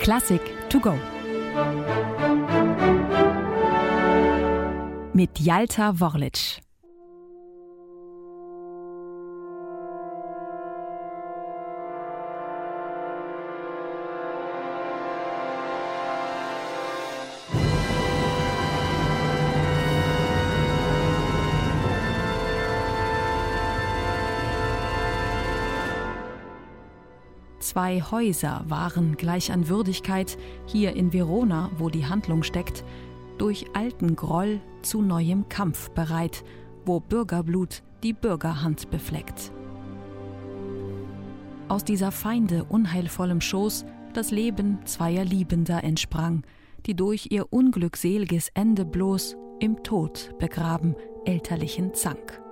Klassik to go. Mit Jalta Worlic. Zwei Häuser waren gleich an Würdigkeit, hier in Verona, wo die Handlung steckt, durch alten Groll zu neuem Kampf bereit, wo Bürgerblut die Bürgerhand befleckt. Aus dieser Feinde unheilvollem Schoß das Leben zweier Liebender entsprang, die durch ihr unglückselges Ende bloß im Tod begraben elterlichen Zank.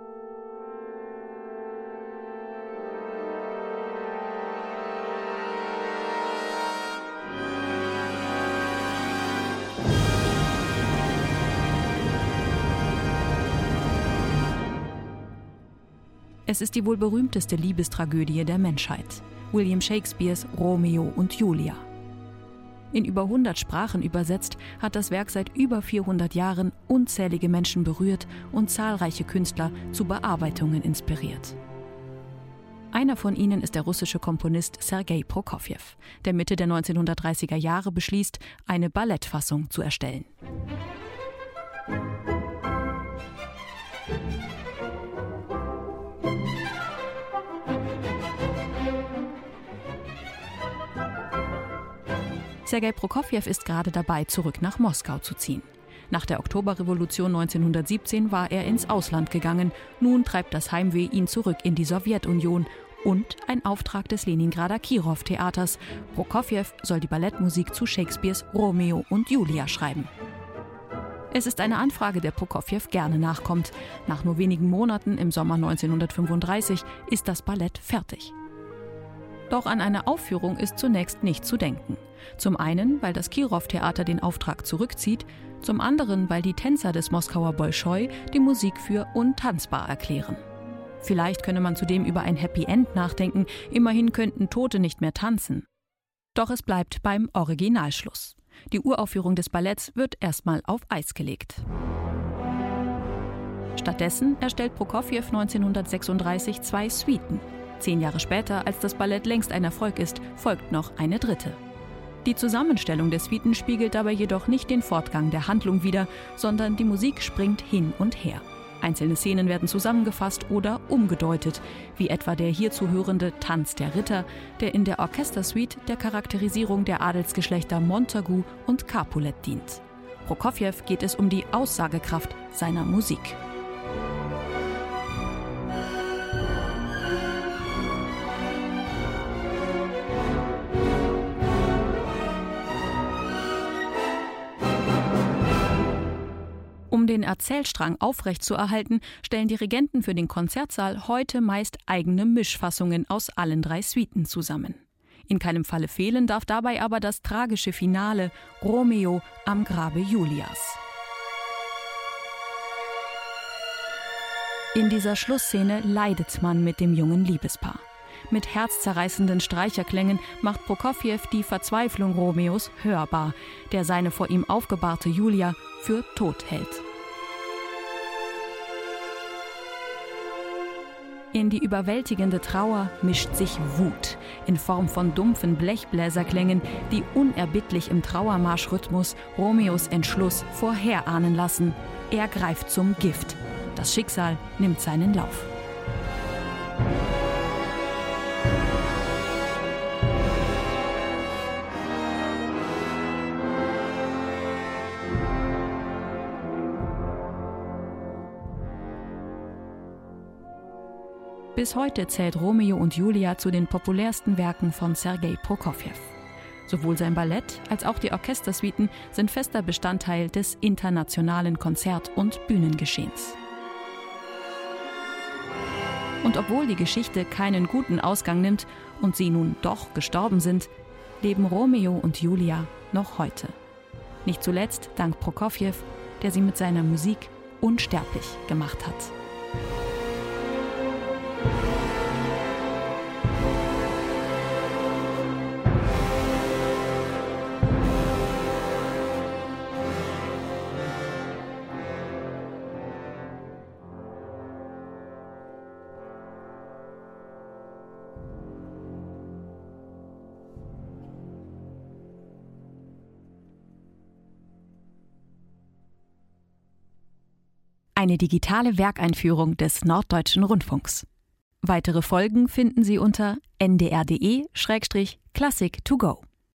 Es ist die wohl berühmteste Liebestragödie der Menschheit. William Shakespeares Romeo und Julia. In über 100 Sprachen übersetzt, hat das Werk seit über 400 Jahren unzählige Menschen berührt und zahlreiche Künstler zu Bearbeitungen inspiriert. Einer von ihnen ist der russische Komponist Sergei Prokofjew, der Mitte der 1930er Jahre beschließt, eine Ballettfassung zu erstellen. Sergei Prokofjew ist gerade dabei, zurück nach Moskau zu ziehen. Nach der Oktoberrevolution 1917 war er ins Ausland gegangen. Nun treibt das Heimweh ihn zurück in die Sowjetunion und ein Auftrag des Leningrader Kirov-Theaters. Prokofjew soll die Ballettmusik zu Shakespeares Romeo und Julia schreiben. Es ist eine Anfrage, der Prokofjew gerne nachkommt. Nach nur wenigen Monaten im Sommer 1935 ist das Ballett fertig. Doch an eine Aufführung ist zunächst nicht zu denken. Zum einen, weil das Kirov-Theater den Auftrag zurückzieht, zum anderen, weil die Tänzer des Moskauer Bolschoi die Musik für untanzbar erklären. Vielleicht könne man zudem über ein Happy End nachdenken, immerhin könnten Tote nicht mehr tanzen. Doch es bleibt beim Originalschluss. Die Uraufführung des Balletts wird erstmal auf Eis gelegt. Stattdessen erstellt Prokofjew 1936 zwei Suiten. Zehn Jahre später, als das Ballett längst ein Erfolg ist, folgt noch eine dritte. Die Zusammenstellung der Suiten spiegelt dabei jedoch nicht den Fortgang der Handlung wider, sondern die Musik springt hin und her. Einzelne Szenen werden zusammengefasst oder umgedeutet, wie etwa der hier zu hörende Tanz der Ritter, der in der Orchestersuite der Charakterisierung der Adelsgeschlechter Montagu und Capulet dient. Prokofjew geht es um die Aussagekraft seiner Musik. Um den Erzählstrang aufrechtzuerhalten, stellen Dirigenten für den Konzertsaal heute meist eigene Mischfassungen aus allen drei Suiten zusammen. In keinem Falle fehlen darf dabei aber das tragische Finale Romeo am Grabe Julias. In dieser Schlussszene leidet man mit dem jungen Liebespaar. Mit herzzerreißenden Streicherklängen macht Prokofjew die Verzweiflung Romeos hörbar, der seine vor ihm aufgebahrte Julia für tot hält. In die überwältigende Trauer mischt sich Wut in Form von dumpfen Blechbläserklängen, die unerbittlich im Trauermarschrhythmus Romeos Entschluss vorherahnen lassen. Er greift zum Gift. Das Schicksal nimmt seinen Lauf. Bis heute zählt Romeo und Julia zu den populärsten Werken von Sergei Prokofjew. Sowohl sein Ballett als auch die Orchestersuiten sind fester Bestandteil des internationalen Konzert- und Bühnengeschehens. Und obwohl die Geschichte keinen guten Ausgang nimmt und sie nun doch gestorben sind, leben Romeo und Julia noch heute. Nicht zuletzt dank Prokofjew, der sie mit seiner Musik unsterblich gemacht hat. Eine digitale Werkeinführung des Norddeutschen Rundfunks. Weitere Folgen finden Sie unter ndr.de-classic to go.